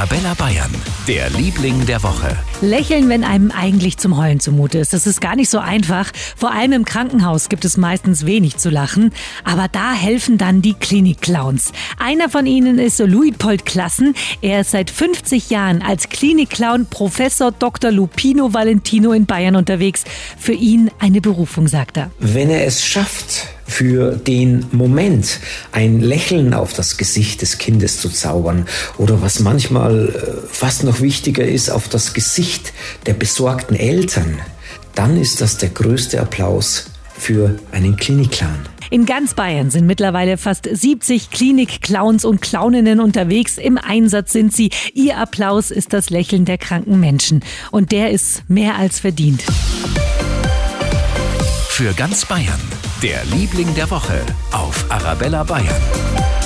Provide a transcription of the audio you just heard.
Arabella Bayern, der Liebling der Woche. Lächeln, wenn einem eigentlich zum Heulen zumute ist. Das ist gar nicht so einfach. Vor allem im Krankenhaus gibt es meistens wenig zu lachen. Aber da helfen dann die Klinikclowns. Einer von ihnen ist Luitpold Klassen. Er ist seit 50 Jahren als Klinikclown Professor Dr. Lupino Valentino in Bayern unterwegs. Für ihn eine Berufung, sagt er. Wenn er es schafft, für den Moment ein Lächeln auf das Gesicht des Kindes zu zaubern oder was manchmal äh, fast noch wichtiger ist, auf das Gesicht der besorgten Eltern, dann ist das der größte Applaus für einen Klinikclown. In ganz Bayern sind mittlerweile fast 70 Klinik-Clowns und Clowninnen unterwegs. Im Einsatz sind sie. Ihr Applaus ist das Lächeln der kranken Menschen. Und der ist mehr als verdient. Für ganz Bayern, der Liebling der Woche auf Arabella Bayern.